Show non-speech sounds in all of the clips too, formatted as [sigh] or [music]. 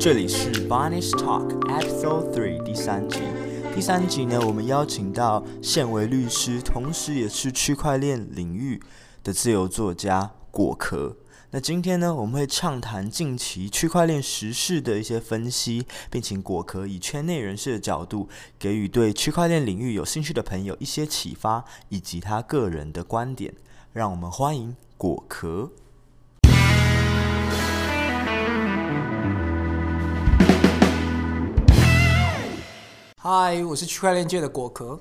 这里是 Barney's Talk Episode Three 第三集。第三集呢，我们邀请到现为律师，同时也是区块链领域的自由作家果壳。那今天呢，我们会畅谈近期区块链时事的一些分析，并请果壳以圈内人士的角度，给予对区块链领域有兴趣的朋友一些启发，以及他个人的观点。让我们欢迎果壳。嗨，我是区块链界的果壳。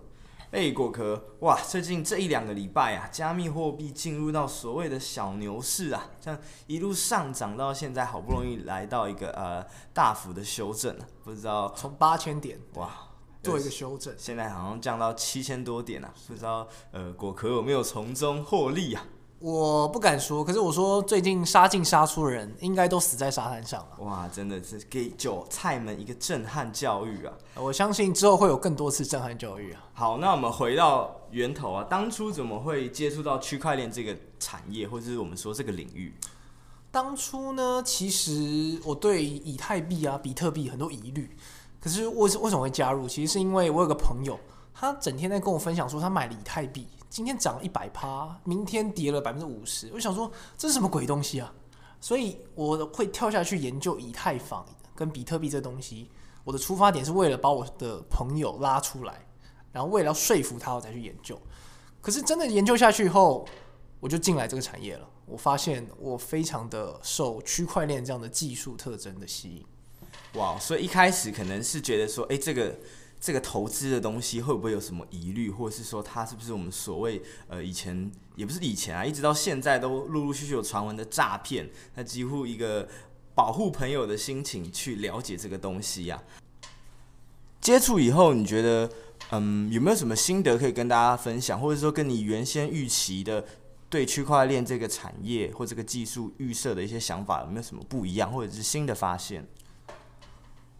哎、欸，果壳哇！最近这一两个礼拜啊，加密货币进入到所谓的小牛市啊，像一路上涨到现在，好不容易来到一个呃大幅的修正了，不知道从八千点哇 [laughs] 做一个修正，现在好像降到七千多点啊，不知道呃果壳有没有从中获利啊？我不敢说，可是我说最近杀进杀出的人应该都死在沙滩上了。哇，真的是给韭菜们一个震撼教育啊！我相信之后会有更多次震撼教育啊。好，那我们回到源头啊，当初怎么会接触到区块链这个产业，或者是我们说这个领域？当初呢，其实我对以太币啊、比特币很多疑虑，可是为为什么会加入？其实是因为我有个朋友，他整天在跟我分享说他买了以太币。今天涨了一百趴，明天跌了百分之五十，我想说这是什么鬼东西啊？所以我会跳下去研究以太坊跟比特币这东西。我的出发点是为了把我的朋友拉出来，然后为了要说服他，我才去研究。可是真的研究下去以后，我就进来这个产业了。我发现我非常的受区块链这样的技术特征的吸引。哇，所以一开始可能是觉得说，哎，这个。这个投资的东西会不会有什么疑虑，或者是说它是不是我们所谓呃以前也不是以前啊，一直到现在都陆陆续续有传闻的诈骗？那几乎一个保护朋友的心情去了解这个东西呀、接触以后，你觉得嗯有没有什么心得可以跟大家分享，或者说跟你原先预期的对区块链这个产业或这个技术预设的一些想法有没有什么不一样，或者是新的发现？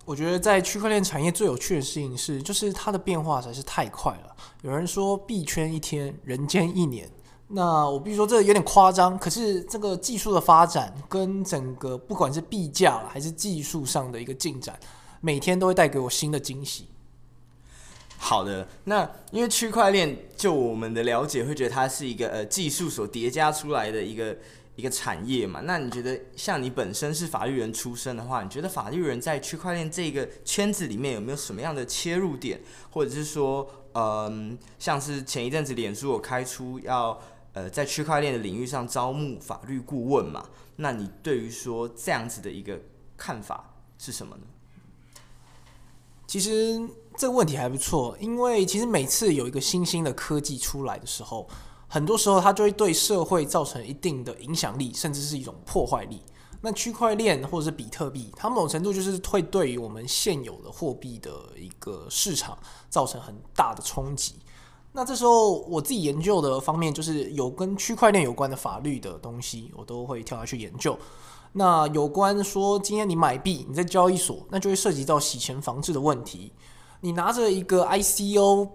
我觉得在区块链产业最有趣的事情是，就是它的变化实在是太快了。有人说币圈一天，人间一年。那我必须说这有点夸张，可是这个技术的发展跟整个不管是币价还是技术上的一个进展，每天都会带给我新的惊喜。好的，那因为区块链就我们的了解，会觉得它是一个呃技术所叠加出来的一个。一个产业嘛，那你觉得像你本身是法律人出身的话，你觉得法律人在区块链这个圈子里面有没有什么样的切入点，或者是说，嗯，像是前一阵子脸书有开出要呃在区块链的领域上招募法律顾问嘛？那你对于说这样子的一个看法是什么呢？其实这个问题还不错，因为其实每次有一个新兴的科技出来的时候。很多时候，它就会对社会造成一定的影响力，甚至是一种破坏力。那区块链或者是比特币，它某种程度就是会对于我们现有的货币的一个市场造成很大的冲击。那这时候，我自己研究的方面就是有跟区块链有关的法律的东西，我都会跳下去研究。那有关说，今天你买币，你在交易所，那就会涉及到洗钱防治的问题。你拿着一个 ICO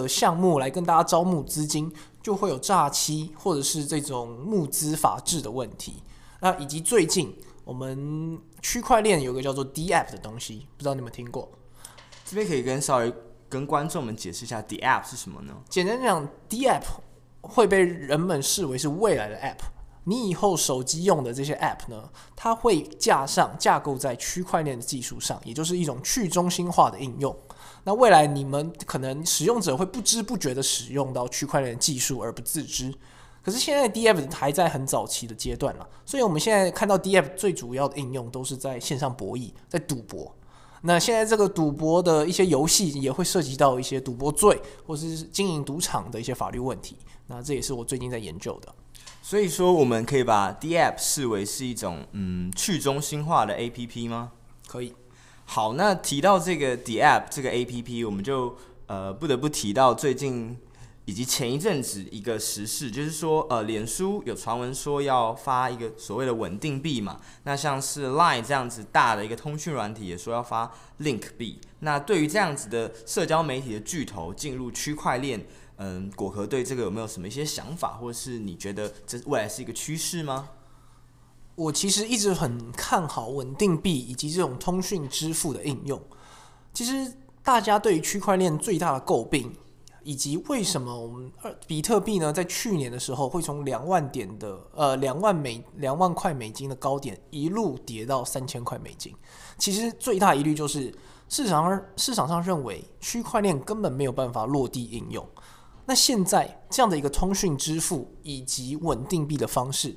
的项目来跟大家招募资金。就会有诈欺或者是这种募资法制的问题，那以及最近我们区块链有个叫做 DApp 的东西，不知道你们听过？这边可以跟稍微跟观众们解释一下 DApp 是什么呢？简单讲，DApp 会被人们视为是未来的 App，你以后手机用的这些 App 呢，它会架上架构在区块链的技术上，也就是一种去中心化的应用。那未来你们可能使用者会不知不觉的使用到区块链技术而不自知，可是现在 DApp 还在很早期的阶段了，所以我们现在看到 DApp 最主要的应用都是在线上博弈，在赌博。那现在这个赌博的一些游戏也会涉及到一些赌博罪或是经营赌场的一些法律问题，那这也是我最近在研究的。所以说，我们可以把 DApp 视为是一种嗯去中心化的 APP 吗？可以。好，那提到这个 DApp 这个 APP，我们就呃不得不提到最近以及前一阵子一个时事，就是说呃，脸书有传闻说要发一个所谓的稳定币嘛，那像是 Line 这样子大的一个通讯软体也说要发 Link 币。那对于这样子的社交媒体的巨头进入区块链，嗯、果壳对这个有没有什么一些想法，或者是你觉得这未来是一个趋势吗？我其实一直很看好稳定币以及这种通讯支付的应用。其实大家对于区块链最大的诟病，以及为什么我们二比特币呢，在去年的时候会从两万点的呃两万美两万块美金的高点一路跌到三千块美金，其实最大疑虑就是市场上市场上认为区块链根本没有办法落地应用。那现在这样的一个通讯支付以及稳定币的方式，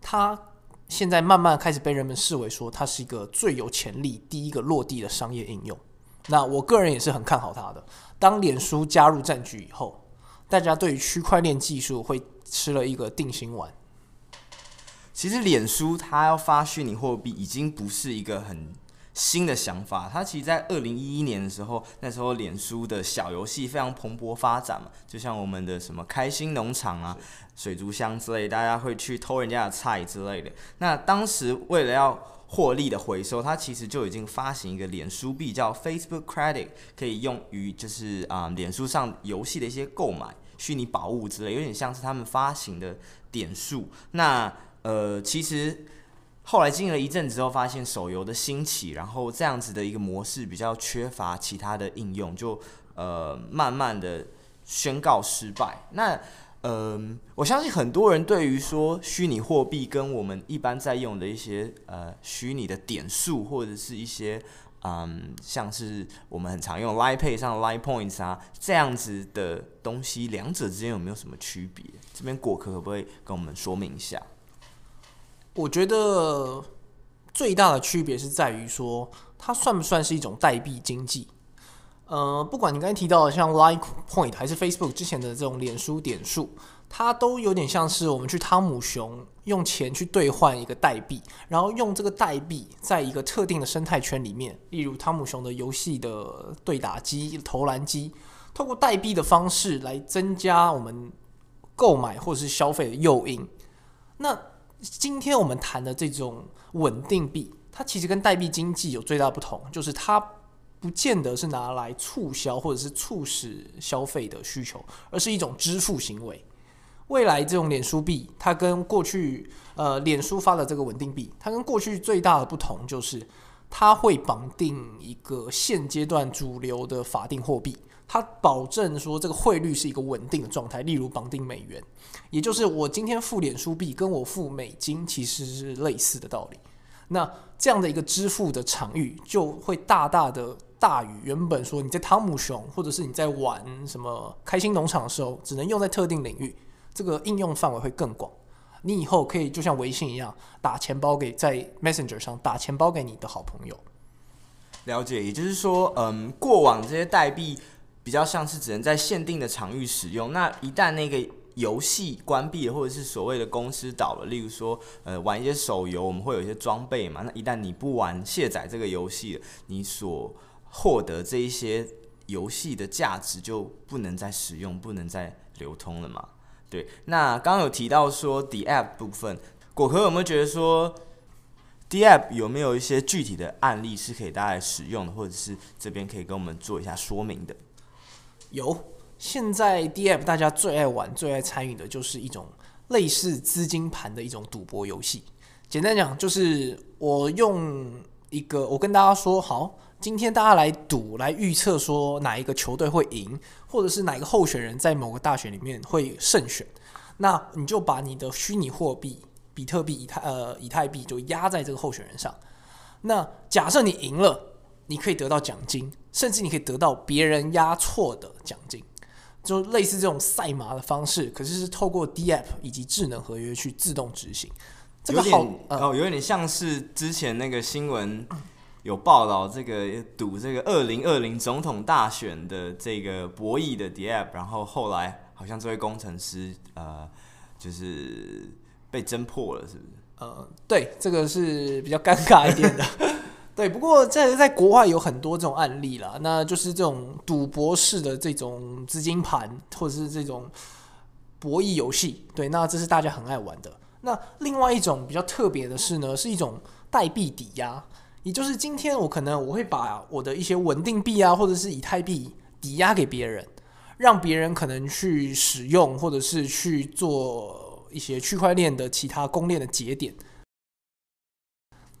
它现在慢慢开始被人们视为说它是一个最有潜力第一个落地的商业应用。那我个人也是很看好它的。当脸书加入战局以后，大家对于区块链技术会吃了一个定心丸。其实，脸书它要发虚拟货币已经不是一个很新的想法。它其实，在二零一一年的时候，那时候脸书的小游戏非常蓬勃发展嘛，就像我们的什么开心农场啊、水族箱之类，大家会去偷人家的菜之类的。那当时为了要获利的回收，它其实就已经发行一个脸书币，叫 Facebook Credit，可以用于就是啊、脸书上游戏的一些购买虚拟宝物之类，有点像是他们发行的点数。那呃，其实后来经历了一阵子之后，发现手游的兴起，然后这样子的一个模式比较缺乏其他的应用，就呃慢慢的宣告失败。那嗯，我相信很多人对于说虚拟货币跟我们一般在用的一些呃虚拟的点数或者是一些嗯，像是我们很常用 Line Pay 上 Line Points 啊这样子的东西，两者之间有没有什么区别？这边果壳可不可以跟我们说明一下？我觉得最大的区别是在于说，它算不算是一种代币经济？呃，不管你刚才提到的像 Line Point 还是 Facebook 之前的这种脸书点数，它都有点像是我们去汤姆熊用钱去兑换一个代币，然后用这个代币在一个特定的生态圈里面，例如汤姆熊的游戏的对打机、投篮机，透过代币的方式来增加我们购买或者是消费的诱因。那今天我们谈的这种稳定币，它其实跟代币经济有最大不同，就是它。不见得是拿来促销或者是促使消费的需求，而是一种支付行为。未来这种脸书币，它跟过去呃脸书发的这个稳定币，它跟过去最大的不同就是，它会绑定一个现阶段主流的法定货币，它保证说这个汇率是一个稳定的状态。例如绑定美元，也就是我今天付脸书币跟我付美金其实是类似的道理。那这样的一个支付的场域就会大大的。大于原本说你在汤姆熊或者是你在玩什么开心农场的时候，只能用在特定领域，这个应用范围会更广。你以后可以就像微信一样，打钱包给在 Messenger 上打钱包给你的好朋友。了解，也就是说，嗯，过往这些代币比较像是只能在限定的场域使用。那一旦那个游戏关闭，或者是所谓的公司倒了，例如说，呃，玩一些手游，我们会有一些装备嘛。那一旦你不玩卸载这个游戏，你所获得这一些游戏的价值就不能再使用，不能再流通了嘛？对。那刚刚有提到说 DApp 部分，果壳有没有觉得说 DApp 有没有一些具体的案例是可以大家使用的，或者是这边可以跟我们做一下说明的？有，现在 DApp 大家最爱玩、最爱参与的就是一种类似资金盘的一种赌博游戏。简单讲，就是我用一个，我跟大家说好。今天大家来赌，来预测说哪一个球队会赢，或者是哪一个候选人在某个大选里面会胜选。那你就把你的虚拟货币比特币、以太呃以太币就压在这个候选人上。那假设你赢了，你可以得到奖金，甚至你可以得到别人压错的奖金，就类似这种赛马的方式，可是是透过 DApp 以及智能合约去自动执行。这个好哦，有点像是之前那个新闻。有报道这个赌这个二零二零总统大选的这个博弈的 DApp，然后后来好像这位工程师呃，就是被侦破了，是不是？呃，对，这个是比较尴尬一点的。[laughs] 对，不过在在国外有很多这种案例啦，那就是这种赌博式的这种资金盘，或者是这种博弈游戏。对，那这是大家很爱玩的。那另外一种比较特别的是呢，是一种代币抵押。也就是今天，我可能我会把我的一些稳定币啊，或者是以太币抵押给别人，让别人可能去使用，或者是去做一些区块链的其他公链的节点。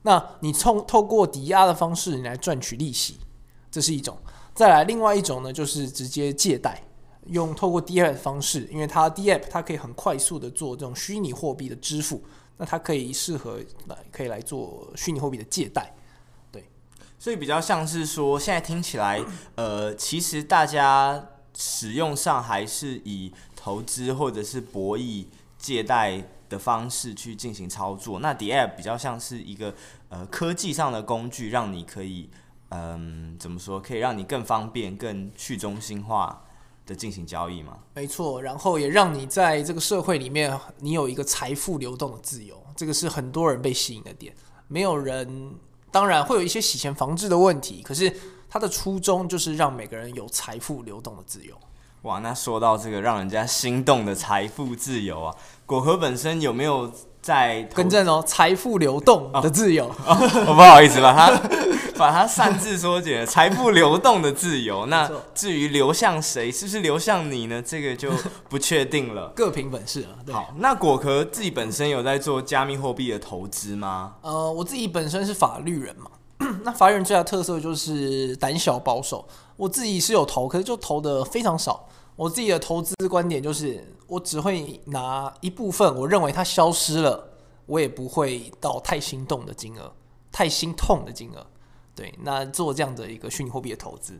那你从透过抵押的方式，你来赚取利息，这是一种。再来，另外一种呢，就是直接借贷，用透过 DApp 的方式，因为它 DApp 它可以很快速的做这种虚拟货币的支付，那它可以适合来可以来做虚拟货币的借贷。对，所以比较像是说，现在听起来，[clears throat] 呃，其实大家使用上还是以投资或者是博弈借贷的方式去进行操作。那 DApp 比较像是一个呃科技上的工具，让你可以嗯怎么说，可以让你更方便、更去中心化的进行交易吗？没错，然后也让你在这个社会里面，你有一个财富流动的自由，这个是很多人被吸引的点。没有人，当然会有一些洗钱防治的问题，可是它的初衷就是让每个人有财富流动的自由。哇，那说到这个让人家心动的财富自由啊，果壳本身有没有在更正哦？财富流动的自由，我、哦哦、不好意思把它 [laughs] 把它擅自缩减，财富流动的自由。那至于流向谁，是不是流向你呢？这个就不确定了，[laughs] 各凭本事了。好，那果壳自己本身有在做加密货币的投资吗？呃，我自己本身是法律人嘛。[clears throat] 那法律人最大的特色就是胆小保守。我自己是有投，可是就投的非常少。我自己的投资观点就是，我只会拿一部分，我认为它消失了，我也不会到太心动的金额，太心痛的金额。对，那做这样的一个虚拟货币的投资。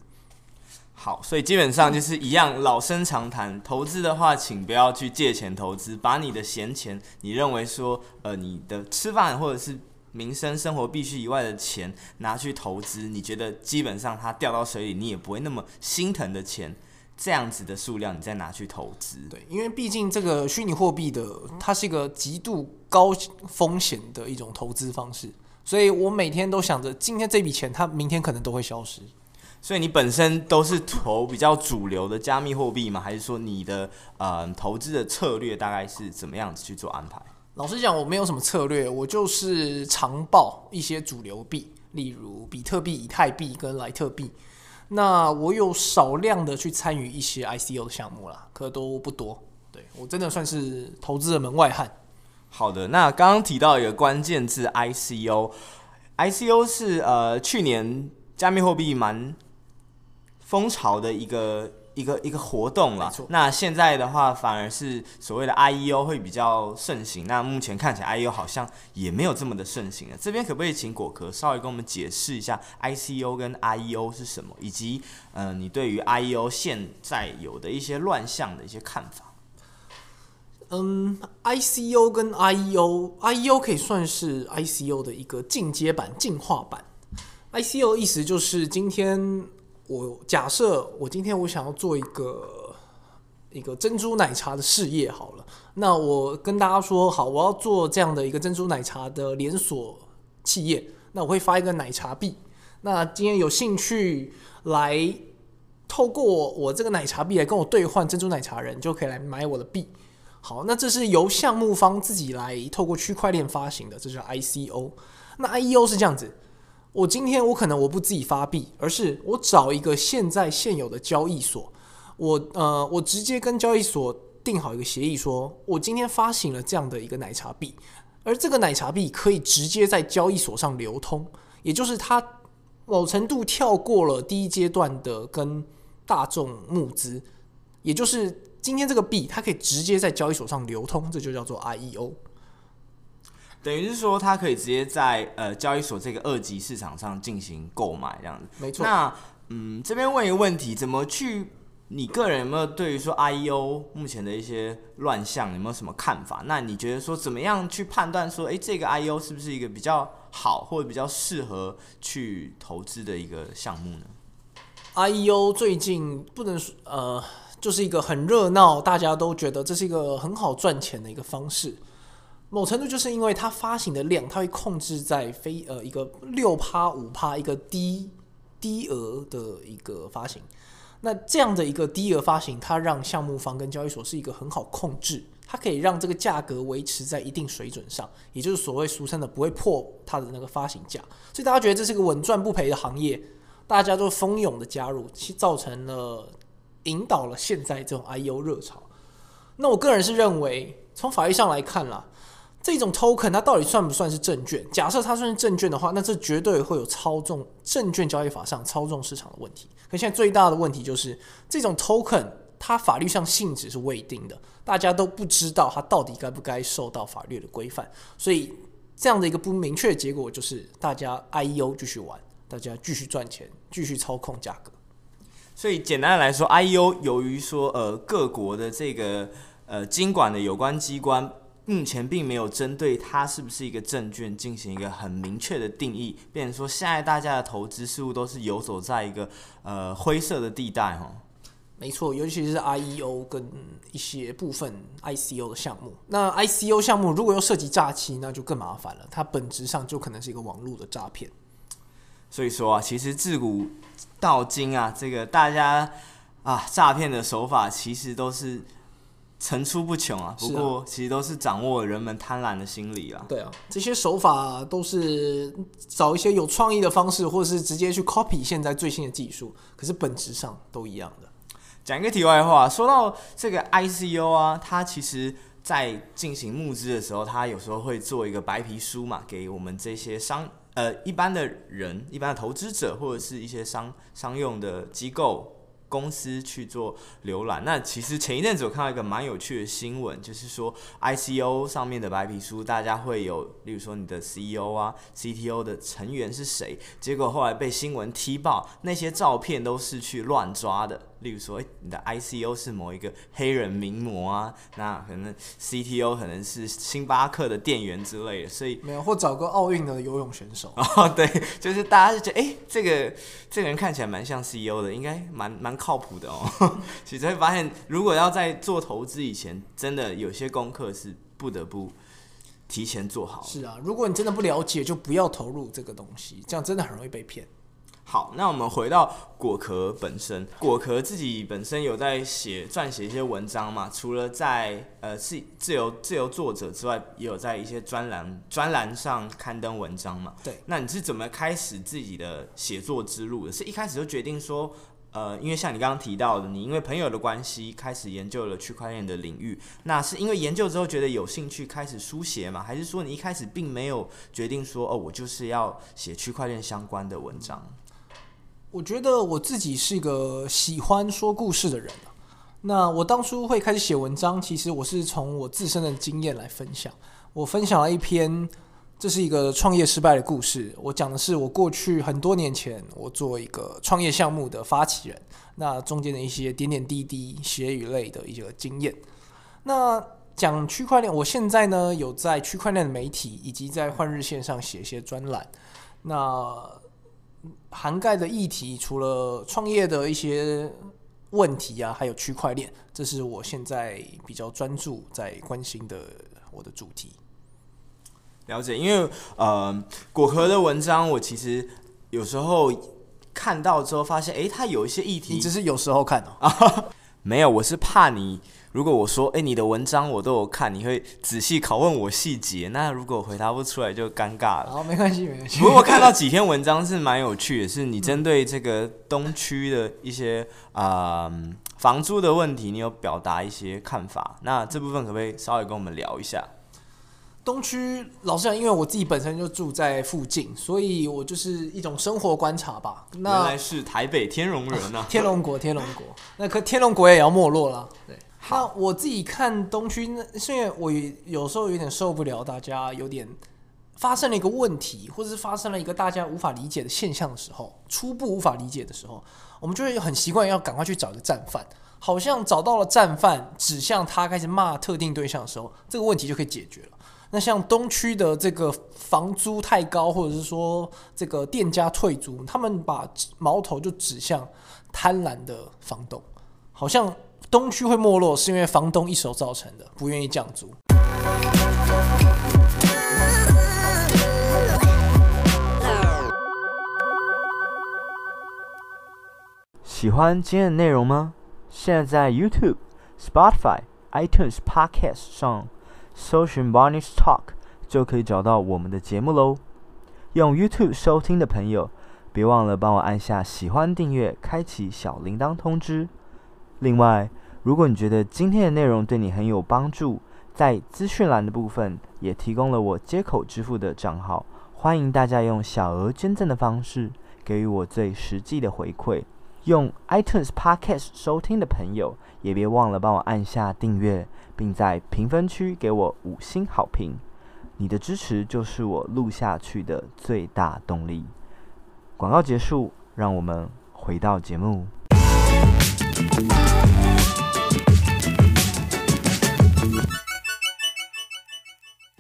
好，所以基本上就是一样，老生常谈，投资的话，请不要去借钱投资，把你的闲钱，你认为说，呃，你的吃饭或者是。民生生活必须以外的钱拿去投资，你觉得基本上它掉到水里，你也不会那么心疼的钱，这样子的数量你再拿去投资。对，因为毕竟这个虚拟货币的它是一个极度高风险的一种投资方式，所以我每天都想着今天这笔钱它明天可能都会消失。所以你本身都是投比较主流的加密货币吗？还是说你的呃投资的策略大概是怎么样子去做安排？老实讲，我没有什么策略，我就是长报一些主流币，例如比特币、以太币跟莱特币。那我有少量的去参与一些 ICO 的项目啦，可都不多。对，我真的算是投资的门外汉。好的，那刚刚提到一个关键字 ICO，ICO 是呃去年加密货币蛮风潮的一个。一个一个活动了，那现在的话反而是所谓的 IEO 会比较盛行。那目前看起来 IEO 好像也没有这么的盛行了。这边可不可以请果壳稍微跟我们解释一下 ICO 跟 IEO 是什么，以及呃你对于 IEO 现在有的一些乱象的一些看法？嗯，ICO 跟 IEO，IEO 可以算是 ICO 的一个进阶版、进化版。ICO 意思就是今天。我假设我今天我想要做一个一个珍珠奶茶的事业好了，那我跟大家说好，我要做这样的一个珍珠奶茶的连锁企业，那我会发一个奶茶币，那今天有兴趣来透过我这个奶茶币来跟我兑换珍珠奶茶人就可以来买我的币。好，那这是由项目方自己来透过区块链发行的，这是 ICO。那 IEO 是这样子。我今天我可能我不自己发币，而是我找一个现在现有的交易所，我呃我直接跟交易所订好一个协议说，说我今天发行了这样的一个奶茶币，而这个奶茶币可以直接在交易所上流通，也就是它某程度跳过了第一阶段的跟大众募资，也就是今天这个币它可以直接在交易所上流通，这就叫做 IEO。等于是说，他可以直接在呃交易所这个二级市场上进行购买，这样子。没错。那嗯，这边问一个问题，怎么去？你个人有没有对于说 IEO 目前的一些乱象有没有什么看法？那你觉得说怎么样去判断说，诶，这个 IEO 是不是一个比较好或者比较适合去投资的一个项目呢？IEO 最近不能说呃，就是一个很热闹，大家都觉得这是一个很好赚钱的一个方式。某程度就是因为它发行的量，它会控制在非呃一个六趴五趴一个低低额的一个发行。那这样的一个低额发行，它让项目方跟交易所是一个很好控制，它可以让这个价格维持在一定水准上，也就是所谓俗称的不会破它的那个发行价。所以大家觉得这是一个稳赚不赔的行业，大家都蜂拥的加入，其造成了引导了现在这种 I U 热潮。那我个人是认为，从法律上来看啦。这种 token 它到底算不算是证券？假设它算是证券的话，那这绝对会有操纵证券交易法上操纵市场的问题。可现在最大的问题就是这种 token 它法律上性质是未定的，大家都不知道它到底该不该受到法律的规范。所以这样的一个不明确的结果就是大家 IEO 继续玩，大家继续赚钱，继续操控价格。所以简单来说，IEO 由于说呃各国的这个呃经管的有关机关。目前并没有针对它是不是一个证券进行一个很明确的定义，变成说现在大家的投资似乎都是游走在一个呃灰色的地带哈。没错，尤其是 IEO 跟一些部分 ICO 的项目。那 ICO 项目如果又涉及诈欺，那就更麻烦了。它本质上就可能是一个网络的诈骗。所以说啊，其实自古到今啊，这个大家啊诈骗的手法其实都是。层出不穷啊！不过其实都是掌握人们贪婪的心理啊。对啊，这些手法都是找一些有创意的方式，或者是直接去 copy 现在最新的技术。可是本质上都一样的。讲一个题外话，说到这个 ICO 啊，它其实在进行募资的时候，它有时候会做一个白皮书嘛，给我们这些商呃一般的人、一般的投资者或者是一些商商用的机构。公司去做浏览。那其实前一阵子我看到一个蛮有趣的新闻，就是说 ICO 上面的白皮书，大家会有，例如说你的 CEO 啊、CTO 的成员是谁，结果后来被新闻踢爆，那些照片都是去乱抓的。例如说，你的 ICO 是某一个黑人名模啊，那可能 CTO 可能是星巴克的店员之类的，所以没有或找个奥运的游泳选手 [laughs] 哦，对，就是大家就觉得，哎、欸，这个这个人看起来蛮像 CEO 的，应该蛮蛮靠谱的哦。[laughs] 其实会发现，如果要在做投资以前，真的有些功课是不得不提前做好。是啊，如果你真的不了解，就不要投入这个东西，这样真的很容易被骗。好，那我们回到果壳本身。果壳自己本身有在写撰写一些文章嘛？除了在呃自自由自由作者之外，也有在一些专栏专栏上刊登文章嘛？对。那你是怎么开始自己的写作之路的？是一开始就决定说，呃，因为像你刚刚提到的，你因为朋友的关系开始研究了区块链的领域，那是因为研究之后觉得有兴趣开始书写嘛？还是说你一开始并没有决定说，哦，我就是要写区块链相关的文章？我觉得我自己是一个喜欢说故事的人。那我当初会开始写文章，其实我是从我自身的经验来分享。我分享了一篇，这是一个创业失败的故事。我讲的是我过去很多年前，我做一个创业项目的发起人，那中间的一些点点滴滴、血与泪的一个经验。那讲区块链，我现在呢有在区块链的媒体以及在换日线上写一些专栏。那涵盖的议题除了创业的一些问题啊，还有区块链，这是我现在比较专注在关心的我的主题。了解，因为呃，果壳的文章我其实有时候看到之后发现，诶，它有一些议题，你只是有时候看哦，[laughs] 没有，我是怕你。如果我说，哎、欸，你的文章我都有看，你会仔细拷问我细节，那如果回答不出来就尴尬了。好，没关系，没关系。不过我看到几篇文章是蛮有趣的，是你针对这个东区的一些啊、呃、房租的问题，你有表达一些看法。那这部分可不可以稍微跟我们聊一下？东区，老实讲，因为我自己本身就住在附近，所以我就是一种生活观察吧。那原来是台北天龙人啊，[laughs] 天龙国，天龙国，那可天龙国也要没落了，对。那我自己看东区，那是因为我有时候有点受不了，大家有点发生了一个问题，或者是发生了一个大家无法理解的现象的时候，初步无法理解的时候，我们就会很习惯要赶快去找一个战犯，好像找到了战犯，指向他开始骂特定对象的时候，这个问题就可以解决了。那像东区的这个房租太高，或者是说这个店家退租，他们把矛头就指向贪婪的房东，好像。东区会没落，是因为房东一手造成的，不愿意降租。喜欢今天的内容吗？现在在 YouTube、Spotify、iTunes Podcast 上搜寻 Barney's Talk 就可以找到我们的节目喽。用 YouTube 收听的朋友，别忘了帮我按下喜欢、订阅、开启小铃铛通知。另外，如果你觉得今天的内容对你很有帮助，在资讯栏的部分也提供了我接口支付的账号，欢迎大家用小额捐赠的方式给予我最实际的回馈。用 iTunes Podcast 收听的朋友，也别忘了帮我按下订阅，并在评分区给我五星好评。你的支持就是我录下去的最大动力。广告结束，让我们回到节目。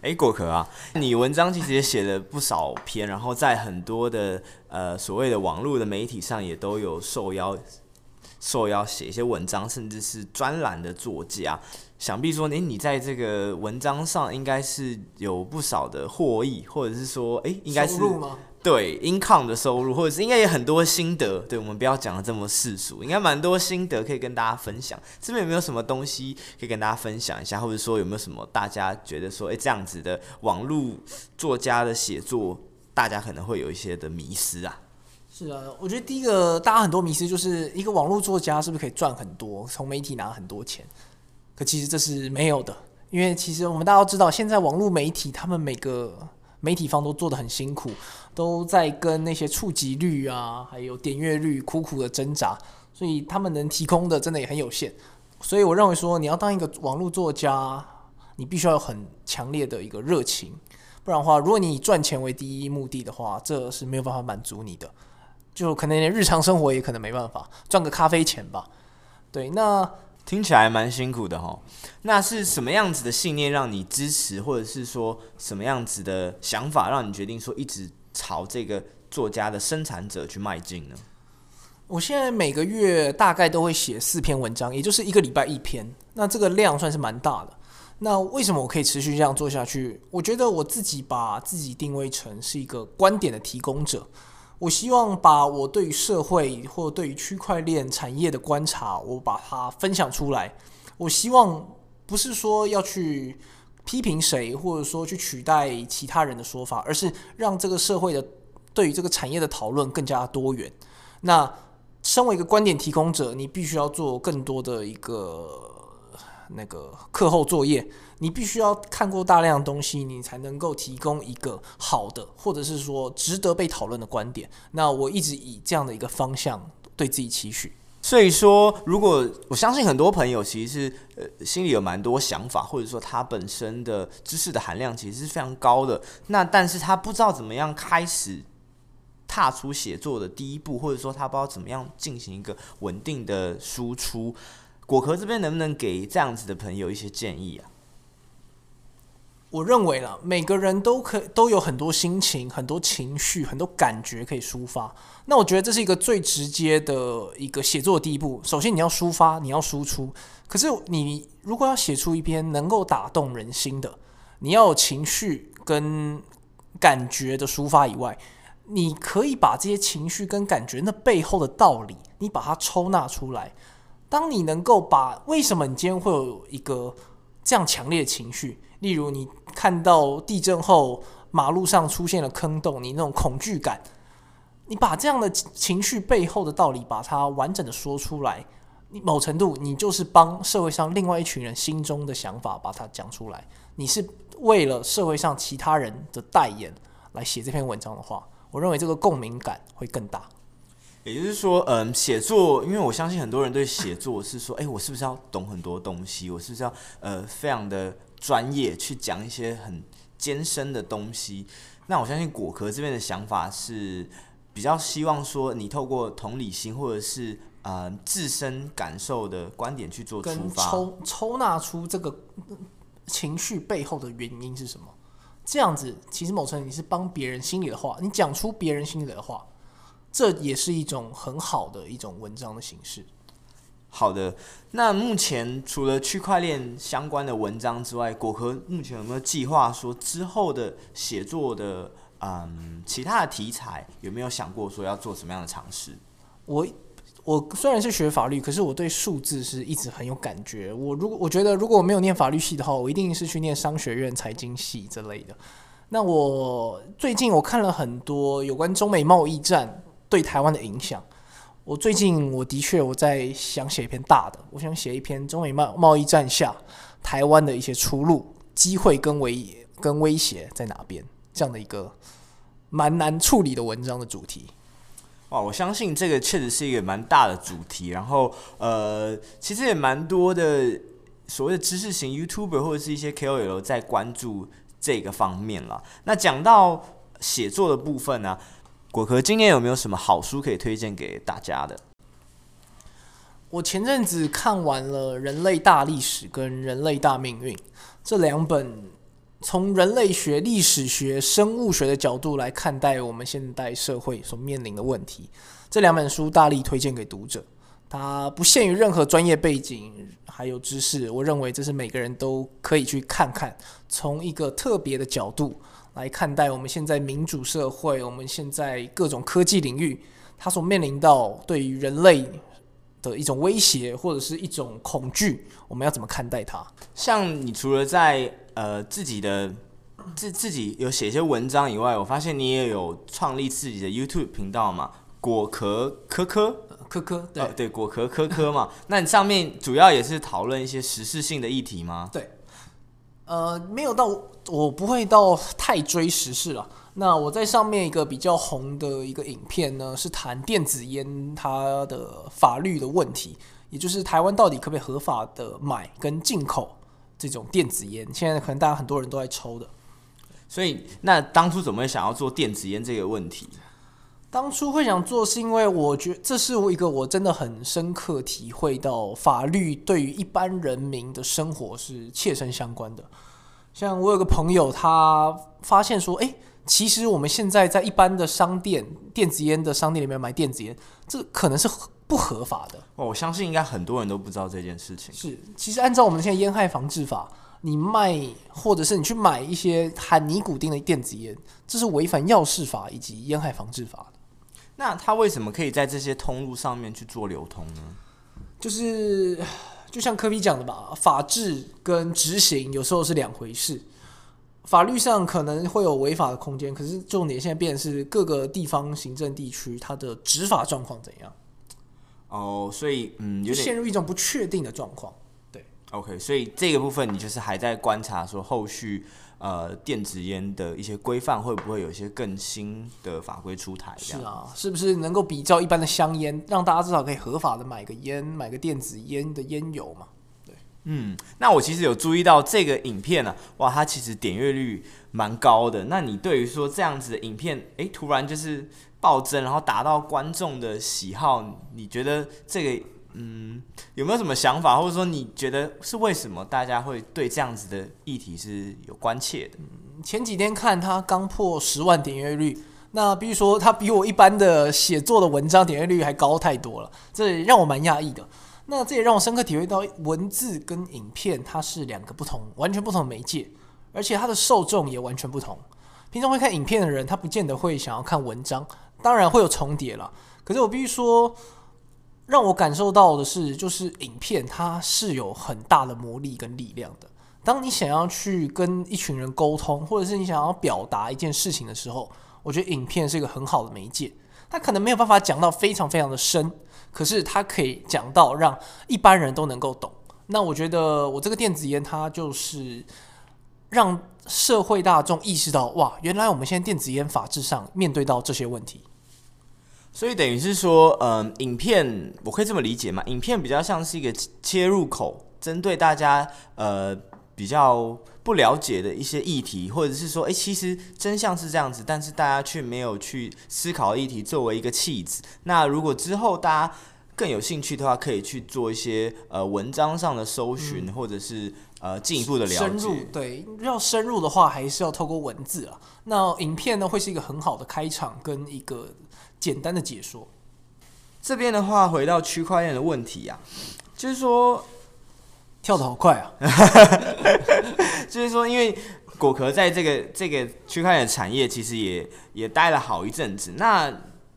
哎，果壳啊，你文章其实也写了不少篇，然后在很多的呃所谓的网络的媒体上也都有受邀受邀写一些文章，甚至是专栏的作家。想必说，哎，你在这个文章上应该是有不少的获益，或者是说，哎，应该是。对，income 的收入，或者是应该有很多心得。对，我们不要讲的这么世俗，应该蛮多心得可以跟大家分享。这边有没有什么东西可以跟大家分享一下，或者说有没有什么大家觉得说，诶，这样子的网络作家的写作，大家可能会有一些的迷失啊？是啊，我觉得第一个大家很多迷失就是一个网络作家是不是可以赚很多，从媒体拿很多钱？可其实这是没有的，因为其实我们大家都知道，现在网络媒体他们每个。媒体方都做得很辛苦，都在跟那些触及率啊，还有点阅率苦苦的挣扎，所以他们能提供的真的也很有限。所以我认为说，你要当一个网络作家，你必须要有很强烈的一个热情，不然的话，如果你以赚钱为第一目的的话，这是没有办法满足你的，就可能连日常生活也可能没办法赚个咖啡钱吧。对，那。听起来蛮辛苦的哈，那是什么样子的信念让你支持，或者是说什么样子的想法让你决定说一直朝这个作家的生产者去迈进呢？我现在每个月大概都会写四篇文章，也就是一个礼拜一篇，那这个量算是蛮大的。那为什么我可以持续这样做下去？我觉得我自己把自己定位成是一个观点的提供者。我希望把我对于社会或对于区块链产业的观察，我把它分享出来。我希望不是说要去批评谁，或者说去取代其他人的说法，而是让这个社会的对于这个产业的讨论更加多元。那身为一个观点提供者，你必须要做更多的一个。那个课后作业，你必须要看过大量东西，你才能够提供一个好的，或者是说值得被讨论的观点。那我一直以这样的一个方向对自己期许。所以说，如果我相信很多朋友其实是呃心里有蛮多想法，或者说他本身的知识的含量其实是非常高的，那但是他不知道怎么样开始踏出写作的第一步，或者说他不知道怎么样进行一个稳定的输出。果壳这边能不能给这样子的朋友一些建议啊？我认为啦，每个人都可都有很多心情、很多情绪、很多感觉可以抒发。那我觉得这是一个最直接的一个写作的第一步。首先你要抒发，你要输出。可是你如果要写出一篇能够打动人心的，你要有情绪跟感觉的抒发以外，你可以把这些情绪跟感觉那背后的道理，你把它抽纳出来。当你能够把为什么你今天会有一个这样强烈的情绪，例如你看到地震后马路上出现了坑洞，你那种恐惧感，你把这样的情绪背后的道理把它完整的说出来，你某程度你就是帮社会上另外一群人心中的想法把它讲出来，你是为了社会上其他人的代言来写这篇文章的话，我认为这个共鸣感会更大。也就是说，嗯，写作，因为我相信很多人对写作是说，哎，我是不是要懂很多东西？我是不是要呃非常的专业去讲一些很艰深的东西？那我相信果壳这边的想法是比较希望说，你透过同理心或者是呃自身感受的观点去做出发，抽抽纳出这个情绪背后的原因是什么？这样子其实某程度你是帮别人心里的话，你讲出别人心里的话。这也是一种很好的一种文章的形式。好的，那目前除了区块链相关的文章之外，果壳目前有没有计划说之后的写作的嗯其他的题材有没有想过说要做什么样的尝试？我我虽然是学法律，可是我对数字是一直很有感觉。我如果我觉得如果我没有念法律系的话，我一定是去念商学院财经系之类的。那我最近我看了很多有关中美贸易战。对台湾的影响，我最近我的确我在想写一篇大的，我想写一篇中美贸贸易战下台湾的一些出路、机会跟威跟威胁在哪边，这样的一个蛮难处理的文章的主题。哇，我相信这个确实是一个蛮大的主题，然后呃，其实也蛮多的所谓的知识型 YouTuber 或者是一些 KOL 在关注这个方面了。那讲到写作的部分呢、果壳今年有没有什么好书可以推荐给大家的？我前阵子看完了《人类大历史》跟《人类大命运》这两本，从人类学、历史学、生物学的角度来看待我们现代社会所面临的问题。这两本书大力推荐给读者，它不限于任何专业背景还有知识，我认为这是每个人都可以去看看，从一个特别的角度来看待我们现在民主社会，我们现在各种科技领域，它所面临到对于人类的一种威胁或者是一种恐惧，我们要怎么看待它？像你除了在呃自己的自自己有写一些文章以外，我发现你也有创立自己的 YouTube 频道嘛？果壳科科科科对、呃、对，果壳科科嘛。那你上面主要也是讨论一些时事性的议题吗？对，呃，没有到我不会到太追时事了。那我在上面一个比较红的一个影片呢，是谈电子烟它的法律的问题，也就是台湾到底可不可以合法的买跟进口这种电子烟？现在可能大家很多人都在抽的，所以那当初怎么会想要做电子烟这个问题？当初会想做，是因为我觉得这是我一个我真的很深刻体会到法律对于一般人民的生活是切身相关的。像我有个朋友，他发现说，哎。其实我们现在在一般的商店、电子烟的商店里面买电子烟，这可能是不合法的。哦，我相信应该很多人都不知道这件事情。是，其实按照我们现在烟害防治法，你卖或者是你去买一些含尼古丁的电子烟，这是违反药事法以及烟害防治法的。那他为什么可以在这些通路上面去做流通呢？就是就像科比讲的吧，法治跟执行有时候是两回事。法律上可能会有违法的空间，可是重点现在变成是各个地方行政地区它的执法状况怎样？哦，所以嗯，有点陷入一种不确定的状况。对，OK，所以这个部分你就是还在观察，说后续呃电子烟的一些规范会不会有一些更新的法规出台？是啊，是不是能够比较一般的香烟，让大家至少可以合法的买个烟，买个电子烟的烟油嘛？对嗯，那我其实有注意到这个影片呢、啊，哇，它其实点阅率蛮高的。那你对于说这样子的影片，诶，突然就是暴增，然后达到观众的喜好，你觉得这个，嗯，有没有什么想法，或者说你觉得是为什么大家会对这样子的议题是有关切的？前几天看他刚破十万点阅率，那比如说他比我一般的写作的文章点阅率还高太多了，这让我蛮讶异的。那这也让我深刻体会到，文字跟影片它是两个不同、完全不同媒介，而且它的受众也完全不同。平常会看影片的人，他不见得会想要看文章，当然会有重叠了。可是我必须说，让我感受到的是，就是影片它是有很大的魔力跟力量的。当你想要去跟一群人沟通，或者是你想要表达一件事情的时候，我觉得影片是一个很好的媒介。它可能没有办法讲到非常非常的深。可是它可以讲到让一般人都能够懂。那我觉得我这个电子烟，它就是让社会大众意识到，哇，原来我们现在电子烟法制上面对到这些问题。所以等于是说，嗯、呃，影片我可以这么理解嘛？影片比较像是一个切入口，针对大家呃比较不了解的一些议题，或者是说，诶，其实真相是这样子，但是大家却没有去思考议题，作为一个契子。那如果之后大家更有兴趣的话，可以去做一些呃文章上的搜寻，嗯、或者是呃进一步的了解。深入，对，要深入的话，还是要透过文字啊。那影片呢，会是一个很好的开场跟一个简单的解说。这边的话，回到区块链的问题啊，就是说。跳得好快啊！[laughs] 就是说，因为果壳在这个这个区块链产业其实也也待了好一阵子，那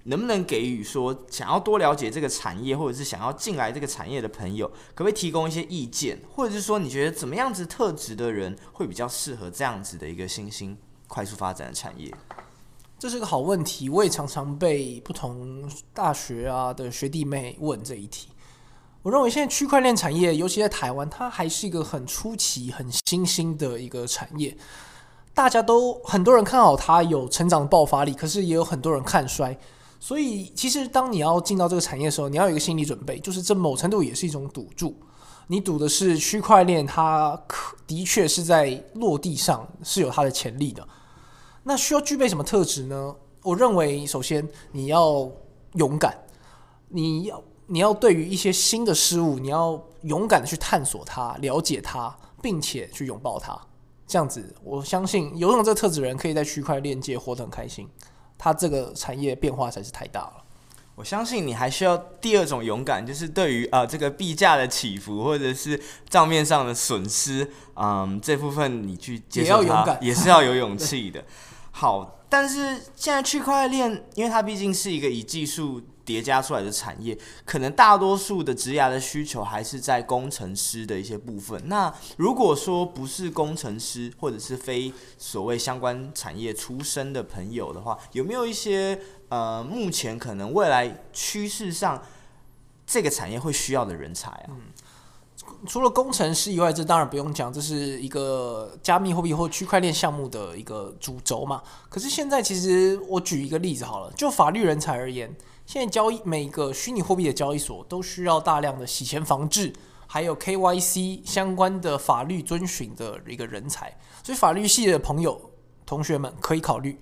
能不能给予说想要多了解这个产业，或者是想要进来这个产业的朋友，可不可以提供一些意见，或者是说你觉得怎么样子特质的人会比较适合这样子的一个新兴快速发展的产业？这是个好问题，我也常常被不同大学啊的学弟妹问这一题。我认为现在区块链产业，尤其在台湾，它还是一个很初期、很新兴的一个产业。大家都很多人看好它有成长的爆发力，可是也有很多人看衰。所以，其实当你要进到这个产业的时候，你要有一个心理准备，就是这某程度也是一种赌注。你赌的是区块链，它可的确是在落地上是有它的潜力的。那需要具备什么特质呢？我认为，首先你要勇敢，你要你要对于一些新的事物，你要勇敢的去探索它、了解它，并且去拥抱它。这样子，我相信拥有这个特质的人可以在区块链界活得很开心。它这个产业变化才是太大了。我相信你还需要第二种勇敢，就是对于呃这个币价的起伏或者是账面上的损失，嗯，这部分你去接受它也要勇敢，也是要有勇气的。好，但是现在区块链，因为它毕竟是一个以技术。叠加出来的产业，可能大多数的职涯的需求还是在工程师的一些部分。那如果说不是工程师，或者是非所谓相关产业出身的朋友的话，有没有一些呃，目前可能未来趋势上这个产业会需要的人才啊？嗯，除了工程师以外，这当然不用讲，这是一个加密货币或区块链项目的一个主轴嘛。可是现在其实我举一个例子好了，就法律人才而言。现在交易每个虚拟货币的交易所都需要大量的洗钱防治，还有 KYC 相关的法律遵循的一个人才，所以法律系的朋友、同学们可以考虑。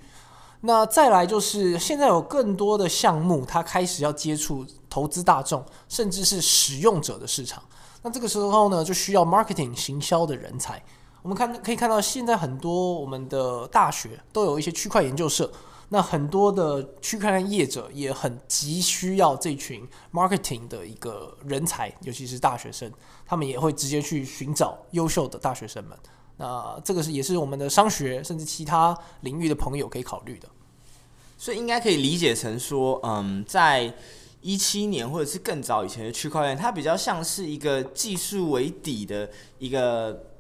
那再来就是现在有更多的项目，它开始要接触投资大众，甚至是使用者的市场。那这个时候呢，就需要 marketing 行销的人才。我们看可以看到，现在很多我们的大学都有一些区块研究社。那很多的区块链业者也很急需要这群 marketing 的一个人才，尤其是大学生，他们也会直接去寻找优秀的大学生们。那这个是也是我们的商学甚至其他领域的朋友可以考虑的。所以应该可以理解成说，嗯，在一七年或者是更早以前的区块链，它比较像是一个技术为底的一个。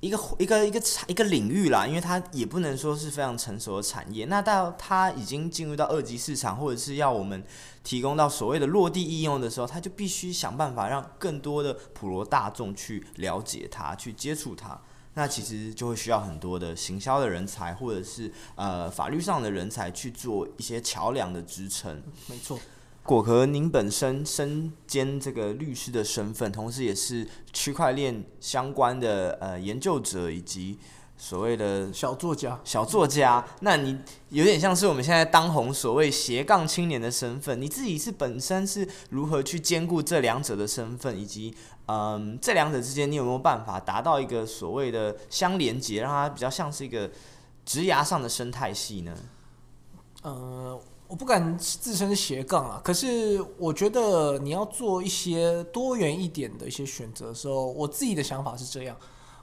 一个一个一个产一个领域啦，因为它也不能说是非常成熟的产业。那到它已经进入到二级市场，或者是要我们提供到所谓的落地应用的时候，它就必须想办法让更多的普罗大众去了解它，去接触它。那其实就会需要很多的行销的人才，或者是呃法律上的人才去做一些桥梁的支撑。没错。果壳，您本身身兼这个律师的身份，同时也是区块链相关的呃研究者以及所谓的小作家。小作家，那你有点像是我们现在当红所谓斜杠青年的身份。你自己是本身是如何去兼顾这两者的身份，以及嗯这两者之间，你有没有办法达到一个所谓的相连接，让它比较像是一个职涯上的生态系呢？呃。我不敢自称斜杠啊，可是我觉得你要做一些多元一点的一些选择的时候，我自己的想法是这样：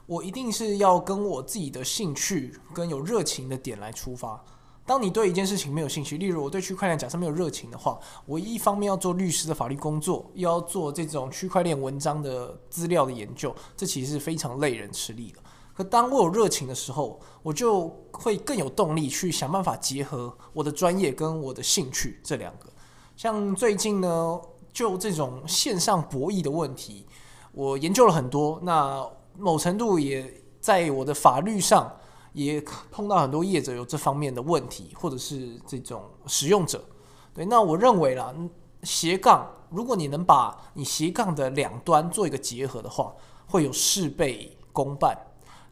我一定是要跟我自己的兴趣跟有热情的点来出发。当你对一件事情没有兴趣，例如我对区块链假设没有热情的话，我一方面要做律师的法律工作，又要做这种区块链文章的资料的研究，这其实是非常累人吃力的。可当我有热情的时候，我就会更有动力去想办法结合我的专业跟我的兴趣这两个。像最近呢，就这种线上博弈的问题，我研究了很多。那某程度也在我的法律上也碰到很多业者有这方面的问题，或者是这种使用者。对，那我认为啦，斜杠，如果你能把你斜杠的两端做一个结合的话，会有事倍功半。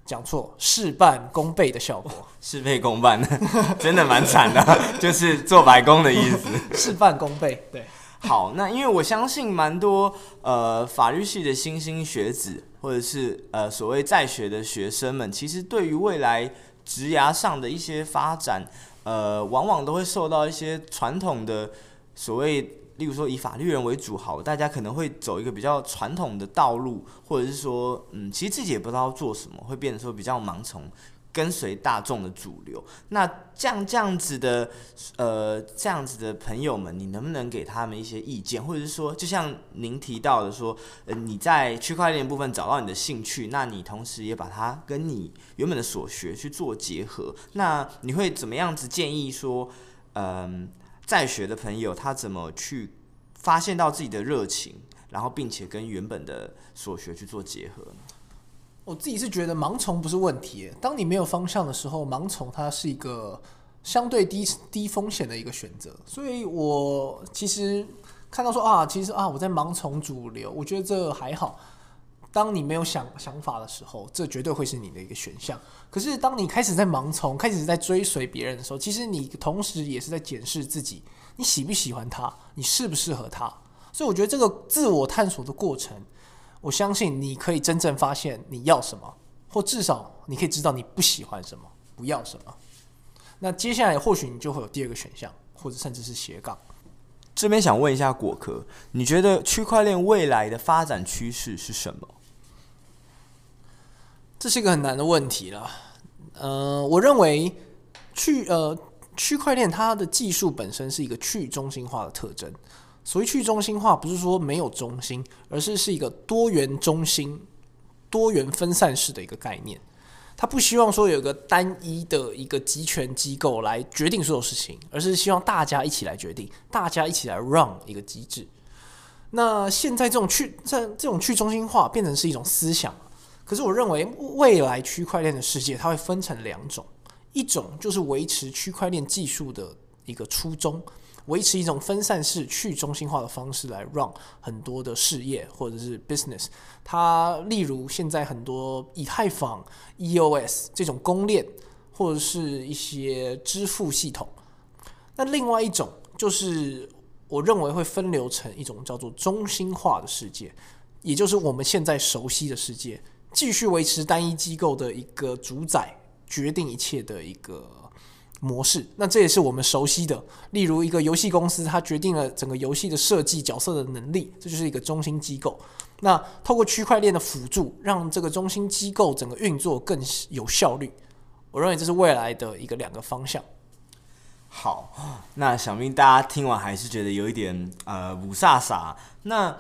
讲错，事半功倍的效果，[laughs] 事倍功半，[laughs] 真的蛮惨的，[laughs] 就是做白工的意思。事半功倍，对。好，那因为我相信蛮多呃法律系的新兴学子，或者是呃所谓在学的学生们，其实对于未来职涯上的一些发展，呃，往往都会受到一些传统的所谓。例如说，以法律人为主，好，大家可能会走一个比较传统的道路，或者是说，嗯，其实自己也不知道做什么，会变得说比较盲从，跟随大众的主流。那这样这样子的，呃，这样子的朋友们，你能不能给他们一些意见，或者是说，就像您提到的说，呃，你在区块链部分找到你的兴趣，那你同时也把它跟你原本的所学去做结合，那你会怎么样子建议说，嗯？在学的朋友，他怎么去发现到自己的热情，然后并且跟原本的所学去做结合呢？我自己是觉得盲从不是问题。当你没有方向的时候，盲从它是一个相对低低风险的一个选择。所以我其实看到说啊，其实啊，我在盲从主流，我觉得这还好。当你没有想想法的时候，这绝对会是你的一个选项。可是当你开始在盲从，开始在追随别人的时候，其实你同时也是在检视自己，你喜不喜欢他，你适不适合他。所以我觉得这个自我探索的过程。我相信你可以真正发现你要什么，或至少你可以知道你不喜欢什么，不要什么。那接下来或许你就会有第二个选项，或者甚至是斜杠。这边想问一下果壳，你觉得区块链未来的发展趋势是什么？这是一个很难的问题了。呃，我认为去呃区块链它的技术本身是一个去中心化的特征。所谓去中心化，不是说没有中心，而是是一个多元中心、多元分散式的一个概念。他不希望说有一个单一的一个集权机构来决定所有事情，而是希望大家一起来决定，大家一起来 run 一个机制。那现在这种去这这种去中心化变成是一种思想，可是我认为未来区块链的世界它会分成两种，一种就是维持区块链技术的一个初衷。维持一种分散式去中心化的方式来 run 很多的事业或者是 business，它例如现在很多以太坊、EOS 这种公链或者是一些支付系统。那另外一种就是我认为会分流成一种叫做中心化的世界，也就是我们现在熟悉的世界，继续维持单一机构的一个主宰，决定一切的一个。模式，那这也是我们熟悉的。例如，一个游戏公司，它决定了整个游戏的设计、角色的能力，这就是一个中心机构。那透过区块链的辅助，让这个中心机构整个运作更有效率。我认为这是未来的一个两个方向。好，那想必大家听完还是觉得有一点呃五煞煞。那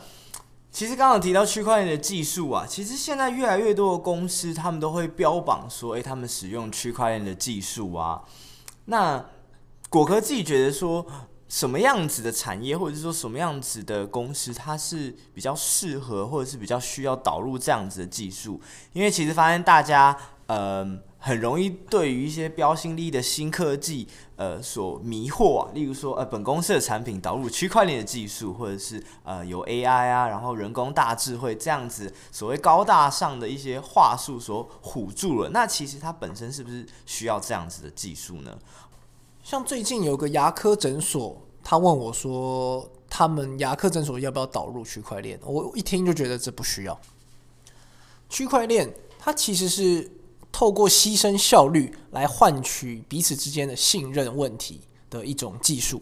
其实刚刚提到区块链的技术啊，其实现在越来越多的公司，他们都会标榜说，诶，他们使用区块链的技术啊。那果壳自己觉得说，什么样子的产业，或者是说什么样子的公司，它是比较适合，或者是比较需要导入这样子的技术？因为其实发现大家，呃，很容易对于一些标新立异的新科技，呃，所迷惑啊。例如说，呃，本公司的产品导入区块链的技术，或者是呃有 AI 啊，然后人工大智慧这样子所谓高大上的一些话术所唬住了。那其实它本身是不是需要这样子的技术呢？像最近有个牙科诊所，他问我说，他们牙科诊所要不要导入区块链？我一听就觉得这不需要。区块链它其实是透过牺牲效率来换取彼此之间的信任问题的一种技术。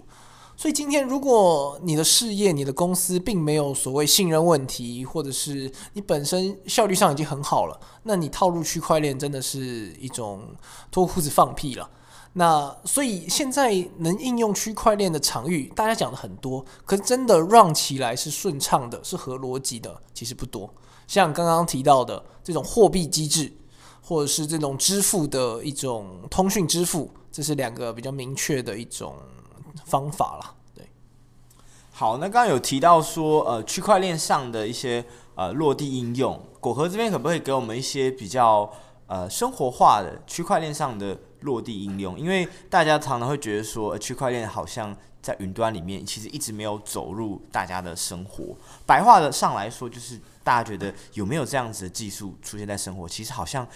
所以今天如果你的事业、你的公司并没有所谓信任问题，或者是你本身效率上已经很好了，那你套入区块链真的是一种脱裤子放屁了。那所以现在能应用区块链的场域，大家讲的很多，可是真的让起来是顺畅的，是合逻辑的，其实不多。像刚刚提到的这种货币机制，或者是这种支付的一种通讯支付，这是两个比较明确的一种方法了。对，好，那刚刚有提到说，呃，区块链上的一些呃落地应用，果壳这边可不可以给我们一些比较呃生活化的区块链上的？落地应用，因为大家常常会觉得说，区块链好像在云端里面，其实一直没有走入大家的生活。白话的上来说，就是大家觉得有没有这样子的技术出现在生活，其实好像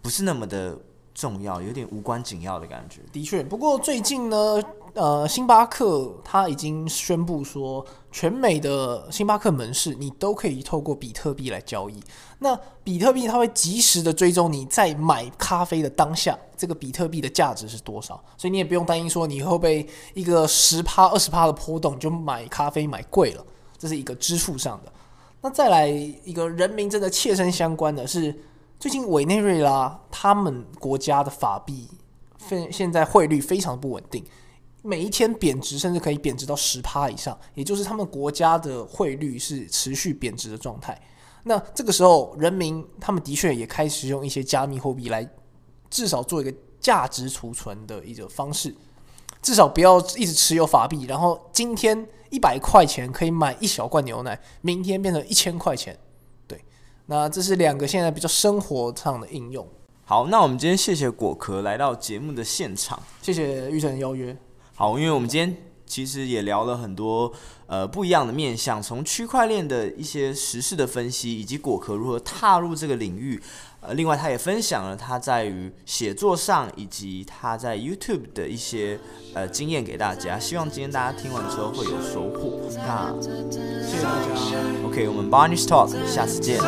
不是那么的重要，有点无关紧要的感觉。的确，不过最近呢。呃，星巴克它已经宣布说，全美的星巴克门市你都可以透过比特币来交易。那比特币它会及时的追踪你在买咖啡的当下，这个比特币的价值是多少，所以你也不用担心说你会被一个十趴、二十趴的波动就买咖啡买贵了。这是一个支付上的。那再来一个人民真的切身相关的是，最近委内瑞拉他们国家的法币现现在汇率非常不稳定。每一天贬值，甚至可以贬值到十趴以上，也就是他们国家的汇率是持续贬值的状态。那这个时候，人民他们的确也开始用一些加密货币来，至少做一个价值储存的一个方式。至少不要一直持有法币，然后今天一百块钱可以买一小罐牛奶，明天变成一千块钱。对，那这是两个现在比较生活上的应用。好，那我们今天谢谢果壳来到节目的现场，谢谢玉成邀约。好，因为我们今天其实也聊了很多呃不一样的面向，从区块链的一些时事的分析，以及果壳如何踏入这个领域。呃，另外他也分享了他在于写作上以及他在 YouTube 的一些呃经验给大家，希望今天大家听完之后会有收获。那谢谢大家，OK，我们 Barney's Talk，下次见。